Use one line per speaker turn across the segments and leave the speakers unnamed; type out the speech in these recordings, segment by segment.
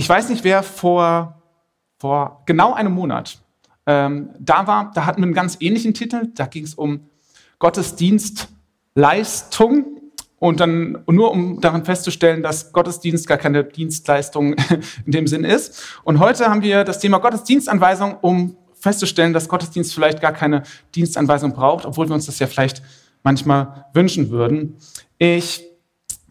ich weiß nicht, wer vor, vor genau einem Monat ähm, da war. Da hatten wir einen ganz ähnlichen Titel. Da ging es um Gottesdienstleistung. Und dann nur um daran festzustellen, dass Gottesdienst gar keine Dienstleistung in dem Sinn ist. Und heute haben wir das Thema Gottesdienstanweisung, um festzustellen, dass Gottesdienst vielleicht gar keine Dienstanweisung braucht, obwohl wir uns das ja vielleicht manchmal wünschen würden. Ich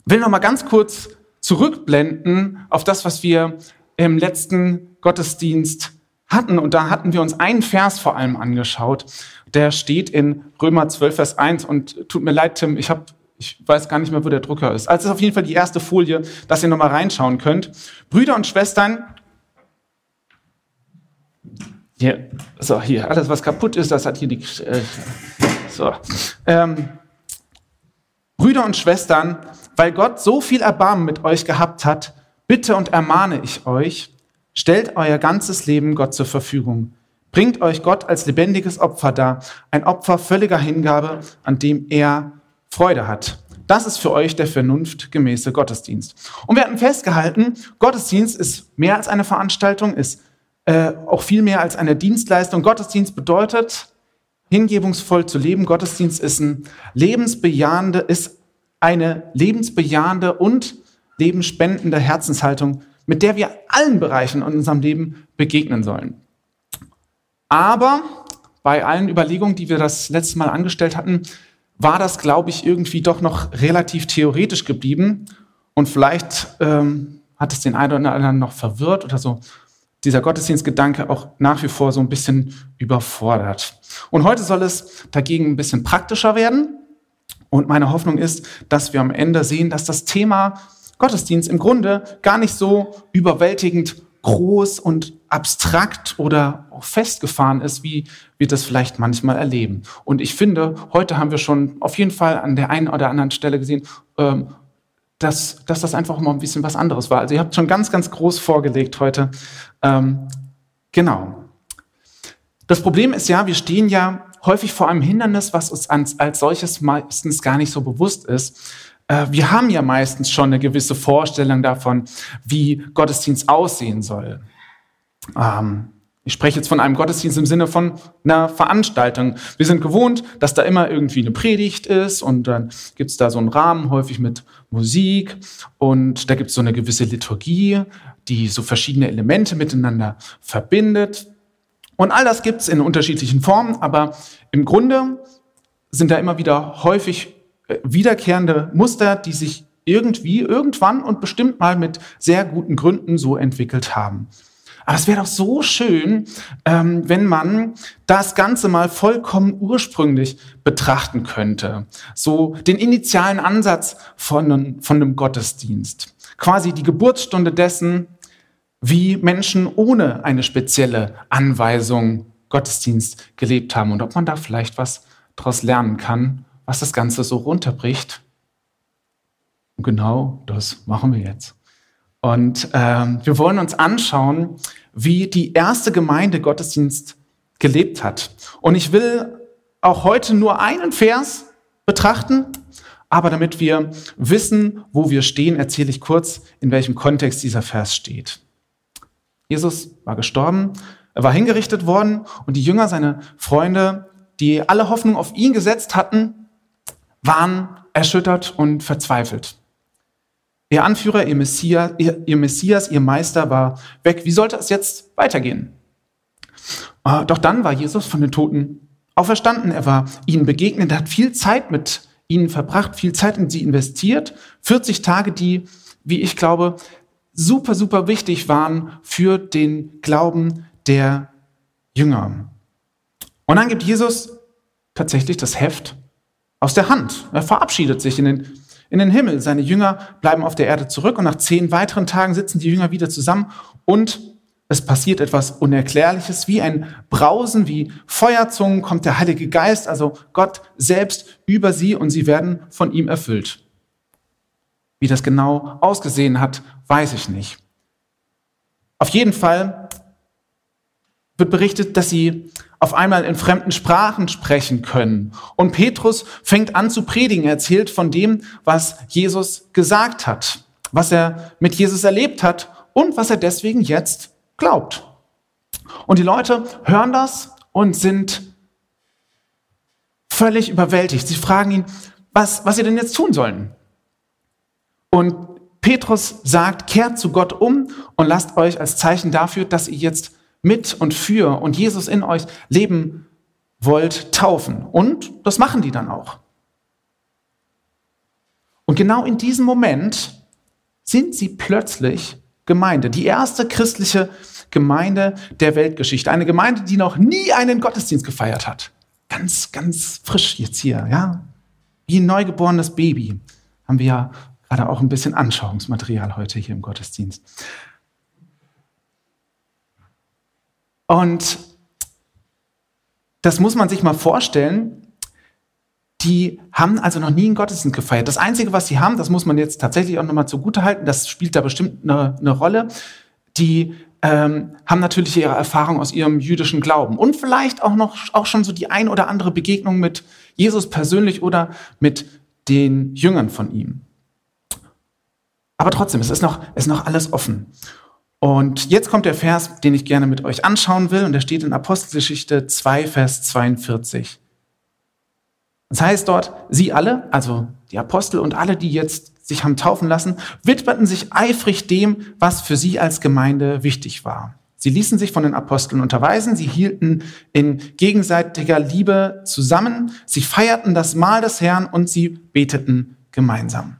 will noch mal ganz kurz zurückblenden auf das, was wir im letzten Gottesdienst hatten. Und da hatten wir uns einen Vers vor allem angeschaut. Der steht in Römer 12, Vers 1. Und tut mir leid, Tim, ich habe ich weiß gar nicht mehr, wo der Drucker ist. Also ist auf jeden Fall die erste Folie, dass ihr nochmal reinschauen könnt. Brüder und Schwestern, hier, so, hier, alles was kaputt ist, das hat hier die, äh, so. Ähm, Brüder und Schwestern, weil Gott so viel Erbarmen mit euch gehabt hat, bitte und ermahne ich euch, stellt euer ganzes Leben Gott zur Verfügung. Bringt euch Gott als lebendiges Opfer dar, ein Opfer völliger Hingabe, an dem er Freude hat. Das ist für euch der vernunftgemäße Gottesdienst. Und wir hatten festgehalten, Gottesdienst ist mehr als eine Veranstaltung, ist äh, auch viel mehr als eine Dienstleistung. Gottesdienst bedeutet, hingebungsvoll zu leben. Gottesdienst ist ein lebensbejahende, ist eine lebensbejahende und lebensspendende Herzenshaltung, mit der wir allen Bereichen in unserem Leben begegnen sollen. Aber bei allen Überlegungen, die wir das letzte Mal angestellt hatten, war das, glaube ich, irgendwie doch noch relativ theoretisch geblieben. Und vielleicht ähm, hat es den einen oder anderen noch verwirrt oder so dieser Gottesdienstgedanke auch nach wie vor so ein bisschen überfordert. Und heute soll es dagegen ein bisschen praktischer werden. Und meine Hoffnung ist, dass wir am Ende sehen, dass das Thema Gottesdienst im Grunde gar nicht so überwältigend groß und abstrakt oder festgefahren ist, wie wir das vielleicht manchmal erleben. Und ich finde, heute haben wir schon auf jeden Fall an der einen oder anderen Stelle gesehen, ähm, dass, dass das einfach mal ein bisschen was anderes war. Also ihr habt schon ganz, ganz groß vorgelegt heute. Ähm, genau. Das Problem ist ja, wir stehen ja häufig vor einem Hindernis, was uns als, als solches meistens gar nicht so bewusst ist. Äh, wir haben ja meistens schon eine gewisse Vorstellung davon, wie Gottesdienst aussehen soll. Ähm, ich spreche jetzt von einem Gottesdienst im Sinne von einer Veranstaltung. Wir sind gewohnt, dass da immer irgendwie eine Predigt ist und dann gibt es da so einen Rahmen, häufig mit Musik und da gibt es so eine gewisse Liturgie, die so verschiedene Elemente miteinander verbindet. Und all das gibt es in unterschiedlichen Formen, aber im Grunde sind da immer wieder häufig äh, wiederkehrende Muster, die sich irgendwie, irgendwann und bestimmt mal mit sehr guten Gründen so entwickelt haben. Aber es wäre doch so schön, ähm, wenn man das Ganze mal vollkommen ursprünglich betrachten könnte. So den initialen Ansatz von, von einem Gottesdienst. Quasi die Geburtsstunde dessen, wie Menschen ohne eine spezielle Anweisung Gottesdienst gelebt haben und ob man da vielleicht was daraus lernen kann, was das Ganze so runterbricht. Und genau das machen wir jetzt. Und ähm, wir wollen uns anschauen, wie die erste Gemeinde Gottesdienst gelebt hat. Und ich will auch heute nur einen Vers betrachten, aber damit wir wissen, wo wir stehen, erzähle ich kurz, in welchem Kontext dieser Vers steht. Jesus war gestorben, er war hingerichtet worden und die Jünger, seine Freunde, die alle Hoffnung auf ihn gesetzt hatten, waren erschüttert und verzweifelt. Ihr Anführer, ihr Messias, ihr, ihr Messias, ihr Meister war weg. Wie sollte es jetzt weitergehen? Ah, doch dann war Jesus von den Toten auferstanden. Er war ihnen begegnet. Er hat viel Zeit mit ihnen verbracht, viel Zeit in sie investiert. 40 Tage, die, wie ich glaube, super, super wichtig waren für den Glauben der Jünger. Und dann gibt Jesus tatsächlich das Heft aus der Hand. Er verabschiedet sich in den in den Himmel. Seine Jünger bleiben auf der Erde zurück und nach zehn weiteren Tagen sitzen die Jünger wieder zusammen und es passiert etwas Unerklärliches, wie ein Brausen, wie Feuerzungen kommt der Heilige Geist, also Gott selbst über sie und sie werden von ihm erfüllt. Wie das genau ausgesehen hat, weiß ich nicht. Auf jeden Fall wird berichtet, dass sie auf einmal in fremden Sprachen sprechen können. Und Petrus fängt an zu predigen. Er erzählt von dem, was Jesus gesagt hat, was er mit Jesus erlebt hat und was er deswegen jetzt glaubt. Und die Leute hören das und sind völlig überwältigt. Sie fragen ihn, was, was sie denn jetzt tun sollen. Und Petrus sagt, kehrt zu Gott um und lasst euch als Zeichen dafür, dass ihr jetzt mit und für und Jesus in euch leben wollt, taufen. Und das machen die dann auch. Und genau in diesem Moment sind sie plötzlich Gemeinde, die erste christliche Gemeinde der Weltgeschichte. Eine Gemeinde, die noch nie einen Gottesdienst gefeiert hat. Ganz, ganz frisch jetzt hier, ja. Wie ein neugeborenes Baby. Haben wir ja gerade auch ein bisschen Anschauungsmaterial heute hier im Gottesdienst. Und das muss man sich mal vorstellen. Die haben also noch nie einen Gottesdienst gefeiert. Das Einzige, was sie haben, das muss man jetzt tatsächlich auch nochmal zugutehalten, das spielt da bestimmt eine, eine Rolle. Die ähm, haben natürlich ihre Erfahrung aus ihrem jüdischen Glauben und vielleicht auch noch auch schon so die ein oder andere Begegnung mit Jesus persönlich oder mit den Jüngern von ihm. Aber trotzdem, es ist noch, es ist noch alles offen. Und jetzt kommt der Vers, den ich gerne mit euch anschauen will, und der steht in Apostelgeschichte 2, Vers 42. Das heißt dort, sie alle, also die Apostel und alle, die jetzt sich haben taufen lassen, widmeten sich eifrig dem, was für sie als Gemeinde wichtig war. Sie ließen sich von den Aposteln unterweisen, sie hielten in gegenseitiger Liebe zusammen, sie feierten das Mahl des Herrn und sie beteten gemeinsam.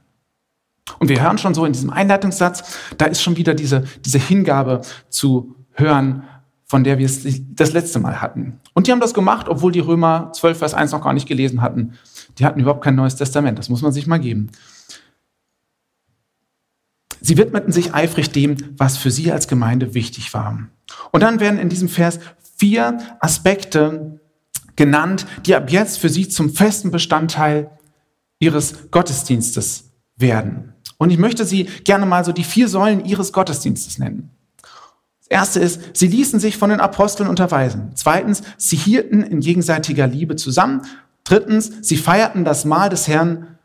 Und wir hören schon so in diesem Einleitungssatz, da ist schon wieder diese, diese Hingabe zu hören, von der wir es das letzte Mal hatten. Und die haben das gemacht, obwohl die Römer 12, Vers 1 noch gar nicht gelesen hatten. Die hatten überhaupt kein neues Testament, das muss man sich mal geben. Sie widmeten sich eifrig dem, was für sie als Gemeinde wichtig war. Und dann werden in diesem Vers vier Aspekte genannt, die ab jetzt für sie zum festen Bestandteil ihres Gottesdienstes werden. Und ich möchte sie gerne mal so die vier Säulen ihres Gottesdienstes nennen. Das erste ist, sie ließen sich von den Aposteln unterweisen. Zweitens, sie hielten in gegenseitiger Liebe zusammen. Drittens, sie feierten das Mahl des Herrn.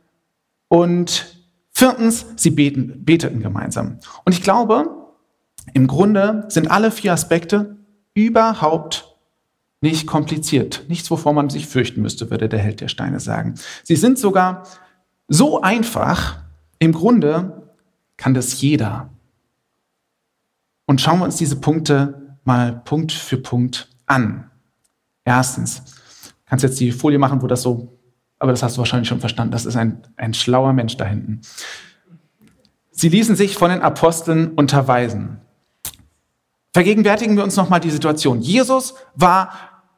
Und viertens, sie beten, beteten gemeinsam. Und ich glaube, im Grunde sind alle vier Aspekte überhaupt nicht kompliziert. Nichts, wovor man sich fürchten müsste, würde der Held der Steine sagen. Sie sind sogar so einfach, im Grunde kann das jeder. Und schauen wir uns diese Punkte mal Punkt für Punkt an. Erstens, kannst jetzt die Folie machen, wo das so, aber das hast du wahrscheinlich schon verstanden, das ist ein, ein schlauer Mensch da hinten. Sie ließen sich von den Aposteln unterweisen. Vergegenwärtigen wir uns nochmal die Situation. Jesus war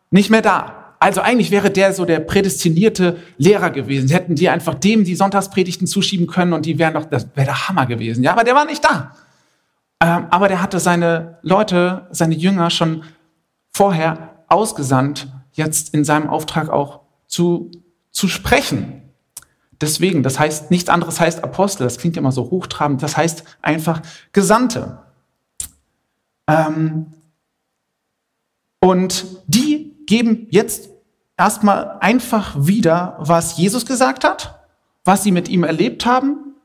nicht mehr da. Also eigentlich wäre der so der prädestinierte Lehrer gewesen. Sie hätten die einfach dem die Sonntagspredigten zuschieben können und die wären doch, das wäre der Hammer gewesen. Ja, aber der war nicht da. Ähm, aber der hatte seine Leute, seine Jünger schon vorher ausgesandt, jetzt in seinem Auftrag auch zu, zu sprechen. Deswegen, das heißt, nichts anderes heißt Apostel, das klingt immer so hochtrabend, das heißt einfach Gesandte. Ähm, und die geben jetzt erstmal einfach wieder, was Jesus gesagt hat, was sie mit ihm erlebt haben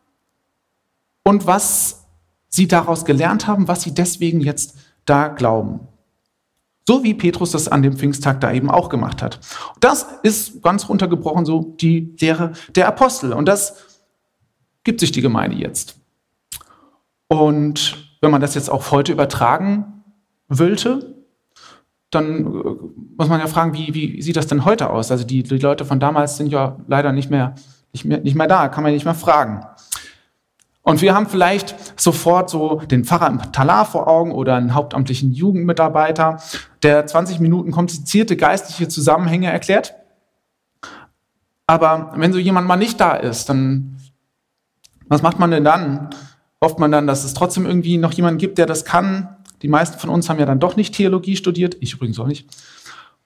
und was sie daraus gelernt haben, was sie deswegen jetzt da glauben. So wie Petrus das an dem Pfingsttag da eben auch gemacht hat. Das ist ganz runtergebrochen so die Lehre der Apostel. Und das gibt sich die Gemeinde jetzt. Und wenn man das jetzt auch heute übertragen wollte, dann äh, muss man ja fragen, wie, wie sieht das denn heute aus? Also die, die Leute von damals sind ja leider nicht mehr, nicht, mehr, nicht mehr da, kann man nicht mehr fragen. Und wir haben vielleicht sofort so den Pfarrer im Talar vor Augen oder einen hauptamtlichen Jugendmitarbeiter, der 20 Minuten komplizierte geistliche Zusammenhänge erklärt. Aber wenn so jemand mal nicht da ist, dann was macht man denn dann? Hofft man dann, dass es trotzdem irgendwie noch jemanden gibt, der das kann? Die meisten von uns haben ja dann doch nicht Theologie studiert, ich übrigens auch nicht.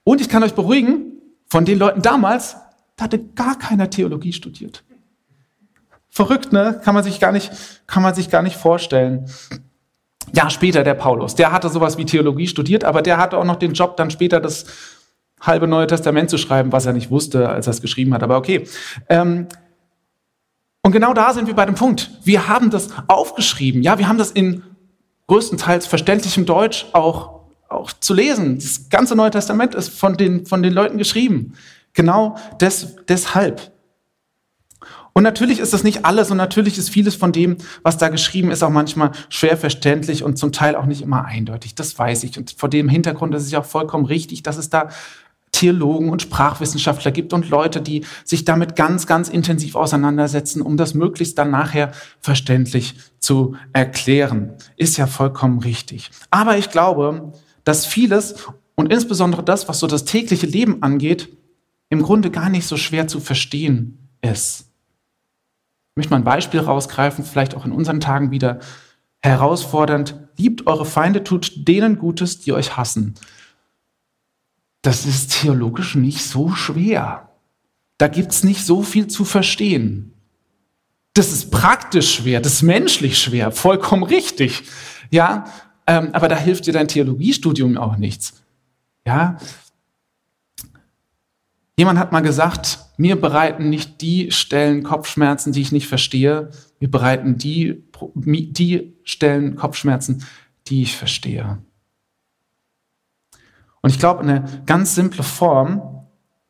Und ich kann euch beruhigen, von den Leuten damals, da hatte gar keiner Theologie studiert. Verrückt, ne? Kann man sich gar nicht, kann man sich gar nicht vorstellen. Ja, später der Paulus, der hatte sowas wie Theologie studiert, aber der hatte auch noch den Job, dann später das halbe Neue Testament zu schreiben, was er nicht wusste, als er es geschrieben hat. Aber okay. Ähm, und genau da sind wir bei dem Punkt. Wir haben das aufgeschrieben, ja, wir haben das in größtenteils verständlichem Deutsch auch, auch zu lesen. Das ganze Neue Testament ist von den, von den Leuten geschrieben. Genau des, deshalb. Und natürlich ist das nicht alles und natürlich ist vieles von dem, was da geschrieben ist, auch manchmal schwer verständlich und zum Teil auch nicht immer eindeutig. Das weiß ich. Und vor dem Hintergrund ist es ja auch vollkommen richtig, dass es da Theologen und Sprachwissenschaftler gibt und Leute, die sich damit ganz, ganz intensiv auseinandersetzen, um das möglichst dann nachher verständlich zu erklären. Ist ja vollkommen richtig. Aber ich glaube, dass vieles und insbesondere das, was so das tägliche Leben angeht, im Grunde gar nicht so schwer zu verstehen ist. Ich möchte mal ein Beispiel rausgreifen, vielleicht auch in unseren Tagen wieder herausfordernd. Liebt eure Feinde, tut denen Gutes, die euch hassen. Das ist theologisch nicht so schwer. Da gibt es nicht so viel zu verstehen. Das ist praktisch schwer, das ist menschlich schwer, vollkommen richtig. Ja, ähm, aber da hilft dir dein Theologiestudium auch nichts. Ja, Jemand hat mal gesagt, mir bereiten nicht die Stellen Kopfschmerzen, die ich nicht verstehe, mir bereiten die, die Stellen Kopfschmerzen, die ich verstehe. Und ich glaube, eine ganz simple Form,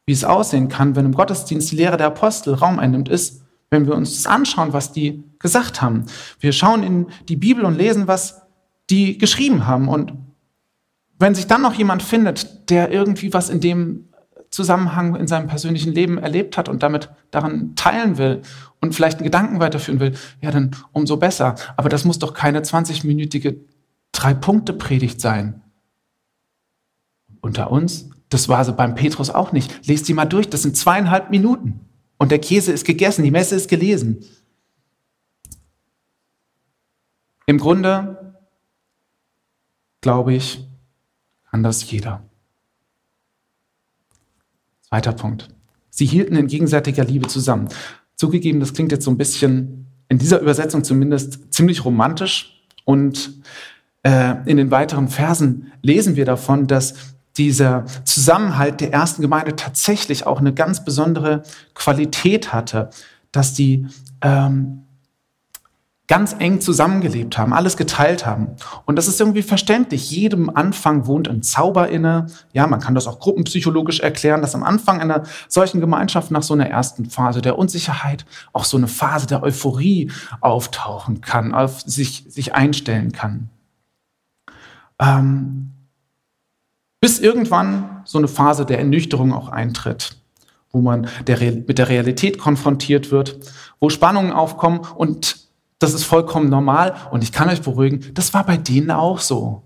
wie es aussehen kann, wenn im Gottesdienst die Lehre der Apostel Raum einnimmt, ist, wenn wir uns das anschauen, was die gesagt haben. Wir schauen in die Bibel und lesen, was die geschrieben haben. Und wenn sich dann noch jemand findet, der irgendwie was in dem Zusammenhang in seinem persönlichen Leben erlebt hat und damit daran teilen will und vielleicht einen Gedanken weiterführen will, ja, dann umso besser. Aber das muss doch keine 20-minütige Drei-Punkte-Predigt sein. Unter uns, das war so beim Petrus auch nicht. Lest die mal durch, das sind zweieinhalb Minuten. Und der Käse ist gegessen, die Messe ist gelesen. Im Grunde, glaube ich, kann das jeder. Zweiter Punkt. Sie hielten in gegenseitiger Liebe zusammen. Zugegeben, das klingt jetzt so ein bisschen, in dieser Übersetzung zumindest, ziemlich romantisch. Und äh, in den weiteren Versen lesen wir davon, dass dieser Zusammenhalt der ersten Gemeinde tatsächlich auch eine ganz besondere Qualität hatte, dass die ähm, ganz eng zusammengelebt haben, alles geteilt haben. Und das ist irgendwie verständlich. Jedem Anfang wohnt ein Zauber inne. Ja, man kann das auch gruppenpsychologisch erklären, dass am Anfang einer solchen Gemeinschaft nach so einer ersten Phase der Unsicherheit auch so eine Phase der Euphorie auftauchen kann, auf sich, sich einstellen kann. Ähm, bis irgendwann so eine Phase der Ernüchterung auch eintritt, wo man der, mit der Realität konfrontiert wird, wo Spannungen aufkommen und das ist vollkommen normal und ich kann euch beruhigen, das war bei denen auch so.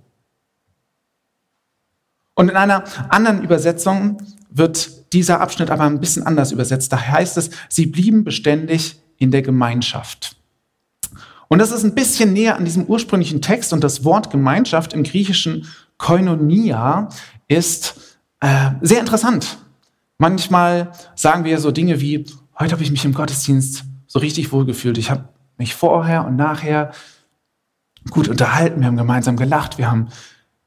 Und in einer anderen Übersetzung wird dieser Abschnitt aber ein bisschen anders übersetzt. Da heißt es, sie blieben beständig in der Gemeinschaft. Und das ist ein bisschen näher an diesem ursprünglichen Text und das Wort Gemeinschaft im griechischen Koinonia ist äh, sehr interessant. Manchmal sagen wir so Dinge wie, heute habe ich mich im Gottesdienst so richtig wohl gefühlt. Ich habe mich vorher und nachher gut unterhalten, wir haben gemeinsam gelacht, wir haben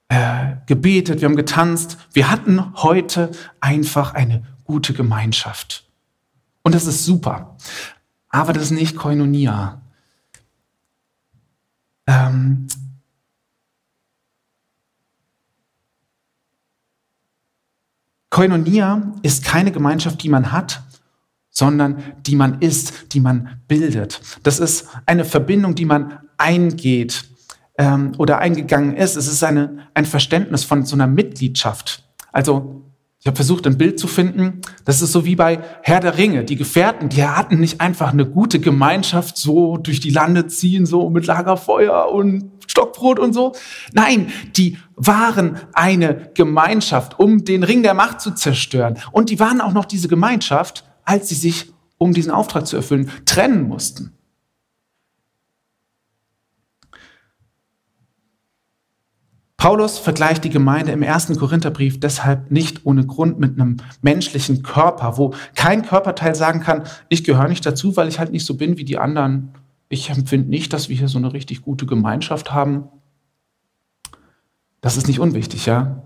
äh, gebetet, wir haben getanzt. Wir hatten heute einfach eine gute Gemeinschaft. Und das ist super. Aber das ist nicht Koinonia. Ähm, Koinonia ist keine Gemeinschaft, die man hat, sondern die man ist, die man bildet. Das ist eine Verbindung, die man eingeht ähm, oder eingegangen ist. Es ist eine, ein Verständnis von so einer Mitgliedschaft. Also ich habe versucht, ein Bild zu finden. Das ist so wie bei Herr der Ringe. Die Gefährten, die hatten nicht einfach eine gute Gemeinschaft so durch die Lande ziehen, so mit Lagerfeuer und Stockbrot und so. Nein, die waren eine Gemeinschaft, um den Ring der Macht zu zerstören. Und die waren auch noch diese Gemeinschaft, als sie sich, um diesen Auftrag zu erfüllen, trennen mussten. Paulus vergleicht die Gemeinde im ersten Korintherbrief deshalb nicht ohne Grund mit einem menschlichen Körper, wo kein Körperteil sagen kann, ich gehöre nicht dazu, weil ich halt nicht so bin wie die anderen. Ich empfinde nicht, dass wir hier so eine richtig gute Gemeinschaft haben. Das ist nicht unwichtig, ja.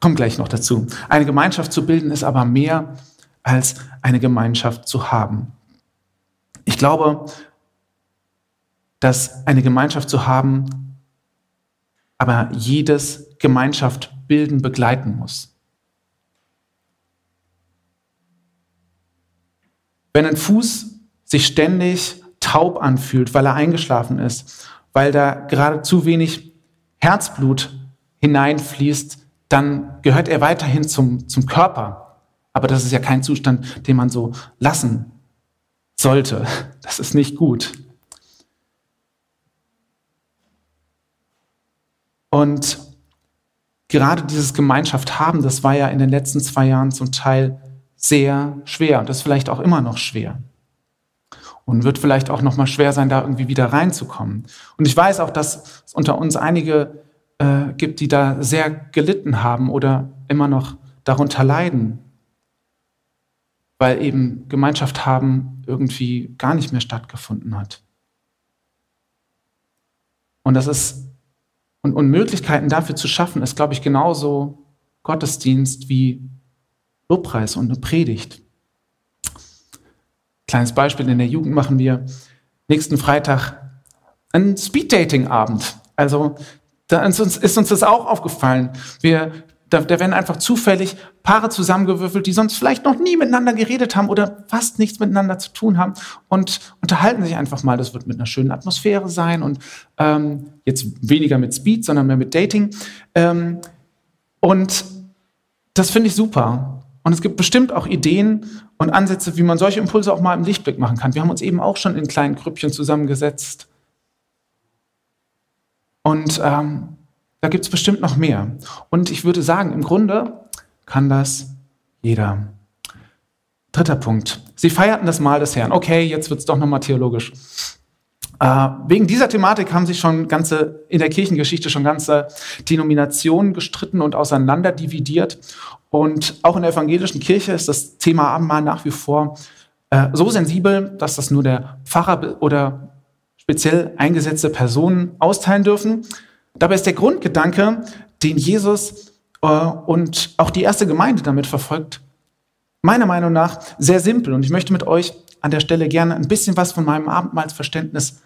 Kommt gleich noch dazu. Eine Gemeinschaft zu bilden ist aber mehr als eine Gemeinschaft zu haben. Ich glaube, dass eine Gemeinschaft zu haben aber jedes Gemeinschaft bilden, begleiten muss. Wenn ein Fuß sich ständig taub anfühlt, weil er eingeschlafen ist, weil da gerade zu wenig Herzblut hineinfließt, dann gehört er weiterhin zum, zum Körper. Aber das ist ja kein Zustand, den man so lassen sollte. Das ist nicht gut. Und gerade dieses Gemeinschaft haben, das war ja in den letzten zwei Jahren zum Teil sehr schwer und ist vielleicht auch immer noch schwer. Und wird vielleicht auch noch mal schwer sein, da irgendwie wieder reinzukommen. Und ich weiß auch, dass es unter uns einige äh, gibt, die da sehr gelitten haben oder immer noch darunter leiden, weil eben Gemeinschaft haben irgendwie gar nicht mehr stattgefunden hat. Und das ist und, und Möglichkeiten dafür zu schaffen, ist, glaube ich, genauso Gottesdienst wie Lobpreis und eine Predigt. Kleines Beispiel, in der Jugend machen wir nächsten Freitag einen Speed-Dating-Abend. Also da ist uns, ist uns das auch aufgefallen. Wir da, da werden einfach zufällig Paare zusammengewürfelt, die sonst vielleicht noch nie miteinander geredet haben oder fast nichts miteinander zu tun haben und unterhalten sich einfach mal. Das wird mit einer schönen Atmosphäre sein und ähm, jetzt weniger mit Speed, sondern mehr mit Dating. Ähm, und das finde ich super. Und es gibt bestimmt auch Ideen und Ansätze, wie man solche Impulse auch mal im Lichtblick machen kann. Wir haben uns eben auch schon in kleinen Grüppchen zusammengesetzt. Und ähm, da gibt es bestimmt noch mehr. Und ich würde sagen, im Grunde kann das jeder. Dritter Punkt. Sie feierten das Mahl des Herrn. Okay, jetzt wird es doch nochmal theologisch. Äh, wegen dieser Thematik haben sich schon ganze, in der Kirchengeschichte schon ganze Denominationen gestritten und auseinander dividiert. Und auch in der evangelischen Kirche ist das Thema Abendmahl nach wie vor äh, so sensibel, dass das nur der Pfarrer oder speziell eingesetzte Personen austeilen dürfen. Dabei ist der Grundgedanke, den Jesus äh, und auch die erste Gemeinde damit verfolgt, meiner Meinung nach sehr simpel. Und ich möchte mit euch an der Stelle gerne ein bisschen was von meinem Abendmahlsverständnis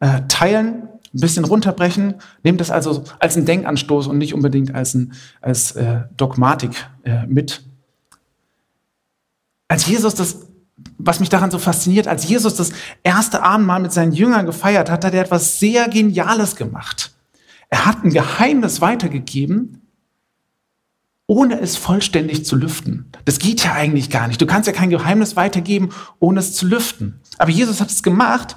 äh, teilen, ein bisschen runterbrechen. Nehmt das also als einen Denkanstoß und nicht unbedingt als, ein, als äh, Dogmatik äh, mit. Als Jesus das was mich daran so fasziniert, als Jesus das erste Abendmahl mit seinen Jüngern gefeiert hat, hat er etwas sehr Geniales gemacht. Er hat ein Geheimnis weitergegeben, ohne es vollständig zu lüften. Das geht ja eigentlich gar nicht. Du kannst ja kein Geheimnis weitergeben, ohne es zu lüften. Aber Jesus hat es gemacht.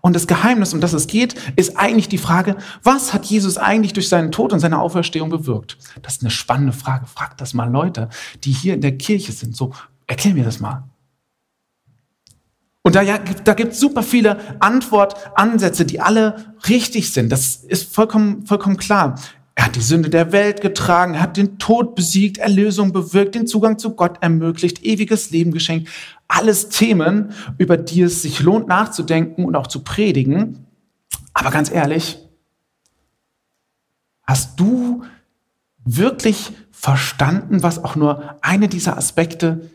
Und das Geheimnis, um das es geht, ist eigentlich die Frage, was hat Jesus eigentlich durch seinen Tod und seine Auferstehung bewirkt? Das ist eine spannende Frage. Fragt das mal Leute, die hier in der Kirche sind. So, erklär mir das mal. Und da, ja, da gibt es super viele Antwortansätze, die alle richtig sind. Das ist vollkommen, vollkommen klar. Er hat die Sünde der Welt getragen, er hat den Tod besiegt, Erlösung bewirkt, den Zugang zu Gott ermöglicht, ewiges Leben geschenkt. Alles Themen, über die es sich lohnt nachzudenken und auch zu predigen. Aber ganz ehrlich, hast du wirklich verstanden, was auch nur eine dieser Aspekte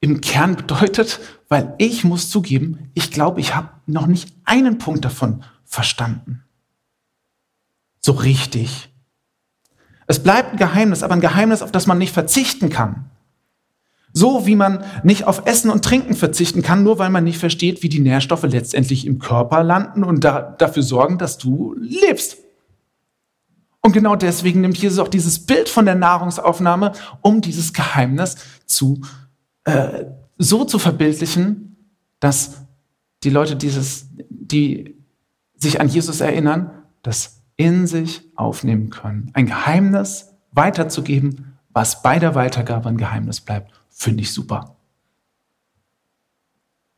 im Kern bedeutet, weil ich muss zugeben, ich glaube, ich habe noch nicht einen Punkt davon verstanden. So richtig. Es bleibt ein Geheimnis, aber ein Geheimnis, auf das man nicht verzichten kann. So wie man nicht auf Essen und Trinken verzichten kann, nur weil man nicht versteht, wie die Nährstoffe letztendlich im Körper landen und da, dafür sorgen, dass du lebst. Und genau deswegen nimmt Jesus auch dieses Bild von der Nahrungsaufnahme, um dieses Geheimnis zu äh, so zu verbildlichen, dass die Leute dieses, die sich an Jesus erinnern, das in sich aufnehmen können. Ein Geheimnis weiterzugeben, was bei der Weitergabe ein Geheimnis bleibt, finde ich super.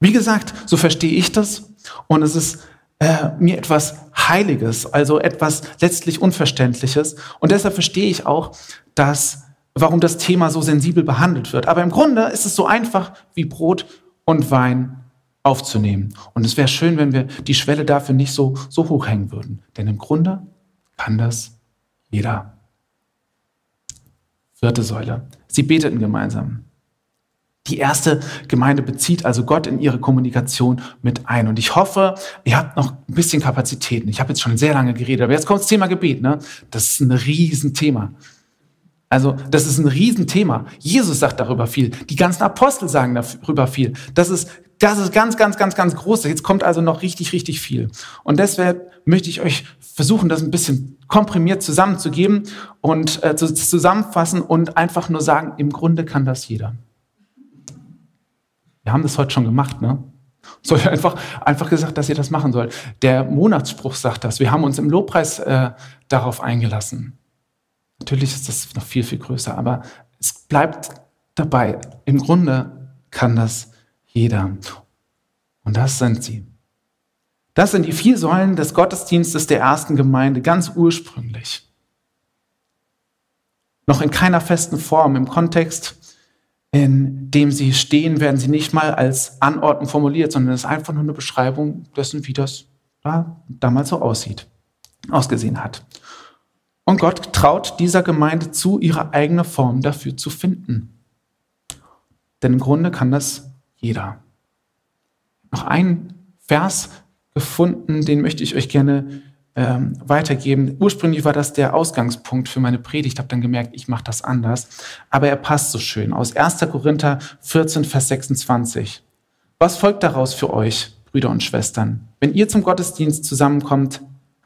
Wie gesagt, so verstehe ich das und es ist äh, mir etwas Heiliges, also etwas letztlich Unverständliches. Und deshalb verstehe ich auch, dass warum das Thema so sensibel behandelt wird. Aber im Grunde ist es so einfach wie Brot und Wein aufzunehmen. Und es wäre schön, wenn wir die Schwelle dafür nicht so, so hoch hängen würden. Denn im Grunde kann das jeder. Vierte Säule. Sie beteten gemeinsam. Die erste Gemeinde bezieht also Gott in ihre Kommunikation mit ein. Und ich hoffe, ihr habt noch ein bisschen Kapazitäten. Ich habe jetzt schon sehr lange geredet, aber jetzt kommt das Thema Gebet. Ne? Das ist ein Riesenthema. Also das ist ein Riesenthema. Jesus sagt darüber viel. Die ganzen Apostel sagen darüber viel. Das ist, das ist ganz, ganz, ganz, ganz groß. Jetzt kommt also noch richtig, richtig viel. Und deshalb möchte ich euch versuchen, das ein bisschen komprimiert zusammenzugeben und äh, zu, zusammenfassen und einfach nur sagen, im Grunde kann das jeder. Wir haben das heute schon gemacht, ne? So einfach, einfach gesagt, dass ihr das machen sollt. Der Monatsspruch sagt das. Wir haben uns im Lobpreis äh, darauf eingelassen. Natürlich ist das noch viel, viel größer, aber es bleibt dabei. Im Grunde kann das jeder. Und das sind sie. Das sind die vier Säulen des Gottesdienstes der ersten Gemeinde, ganz ursprünglich. Noch in keiner festen Form. Im Kontext in dem sie stehen, werden sie nicht mal als Anordnung formuliert, sondern es ist einfach nur eine Beschreibung dessen, wie das da damals so aussieht, ausgesehen hat. Und Gott traut dieser Gemeinde zu, ihre eigene Form dafür zu finden. Denn im Grunde kann das jeder. Noch einen Vers gefunden, den möchte ich euch gerne ähm, weitergeben. Ursprünglich war das der Ausgangspunkt für meine Predigt. Habe dann gemerkt, ich mache das anders. Aber er passt so schön. Aus 1. Korinther 14, Vers 26. Was folgt daraus für euch, Brüder und Schwestern? Wenn ihr zum Gottesdienst zusammenkommt,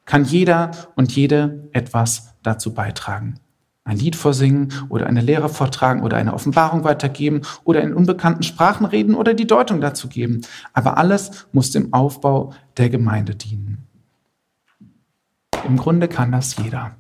kann jeder und jede etwas dazu beitragen. Ein Lied vorsingen oder eine Lehre vortragen oder eine Offenbarung weitergeben oder in unbekannten Sprachen reden oder die Deutung dazu geben. Aber alles muss dem Aufbau der Gemeinde dienen. Im Grunde kann das jeder.